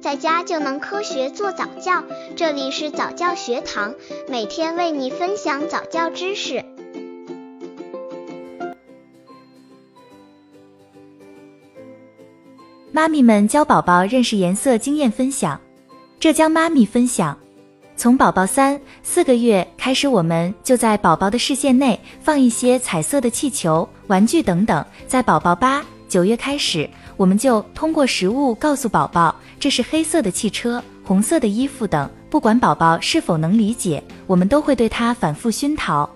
在家就能科学做早教。这里是早教学堂，每天为你分享早教知识。妈咪们教宝宝认识颜色经验分享。浙江妈咪分享：从宝宝三四个月开始，我们就在宝宝的视线内放一些彩色的气球、玩具等等。在宝宝八九月开始，我们就通过食物告诉宝宝这是黑色的汽车、红色的衣服等。不管宝宝是否能理解，我们都会对他反复熏陶。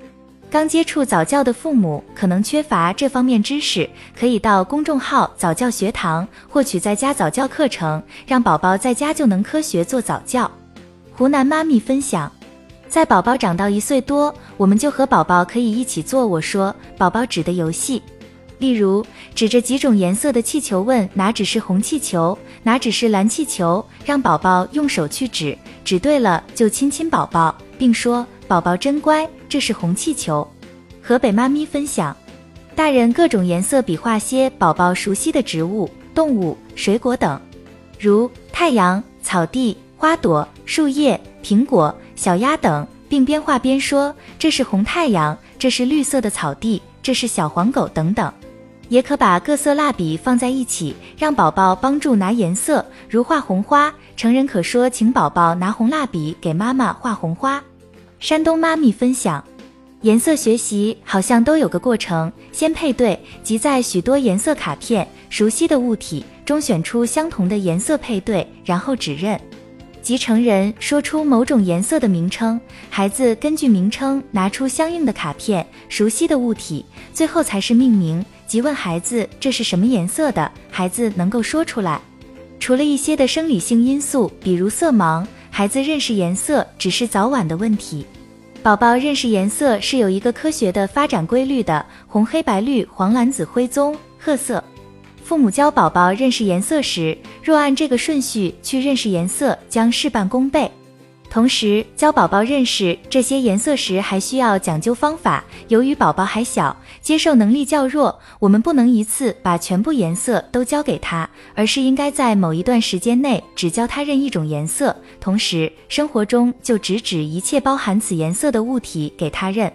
刚接触早教的父母可能缺乏这方面知识，可以到公众号早教学堂获取在家早教课程，让宝宝在家就能科学做早教。湖南妈咪分享，在宝宝长到一岁多，我们就和宝宝可以一起做我说宝宝指的游戏，例如指着几种颜色的气球问哪只是红气球，哪只是蓝气球，让宝宝用手去指，指对了就亲亲宝宝，并说宝宝真乖。这是红气球。河北妈咪分享，大人各种颜色比划些宝宝熟悉的植物、动物、水果等，如太阳、草地、花朵、树叶、苹果、小鸭等，并边画边说：“这是红太阳，这是绿色的草地，这是小黄狗等等。”也可把各色蜡笔放在一起，让宝宝帮助拿颜色，如画红花。成人可说：“请宝宝拿红蜡笔给妈妈画红花。”山东妈咪分享，颜色学习好像都有个过程，先配对，即在许多颜色卡片、熟悉的物体中选出相同的颜色配对，然后指认，即成人说出某种颜色的名称，孩子根据名称拿出相应的卡片、熟悉的物体，最后才是命名，即问孩子这是什么颜色的，孩子能够说出来。除了一些的生理性因素，比如色盲，孩子认识颜色只是早晚的问题。宝宝认识颜色是有一个科学的发展规律的，红黑白绿黄蓝紫灰棕褐色。父母教宝宝认识颜色时，若按这个顺序去认识颜色，将事半功倍。同时教宝宝认识这些颜色时，还需要讲究方法。由于宝宝还小，接受能力较弱，我们不能一次把全部颜色都教给他，而是应该在某一段时间内只教他认一种颜色，同时生活中就直指一切包含此颜色的物体给他认。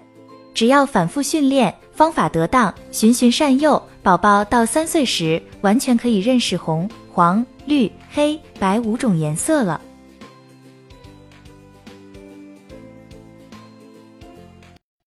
只要反复训练，方法得当，循循善诱，宝宝到三岁时，完全可以认识红、黄、绿、黑、白五种颜色了。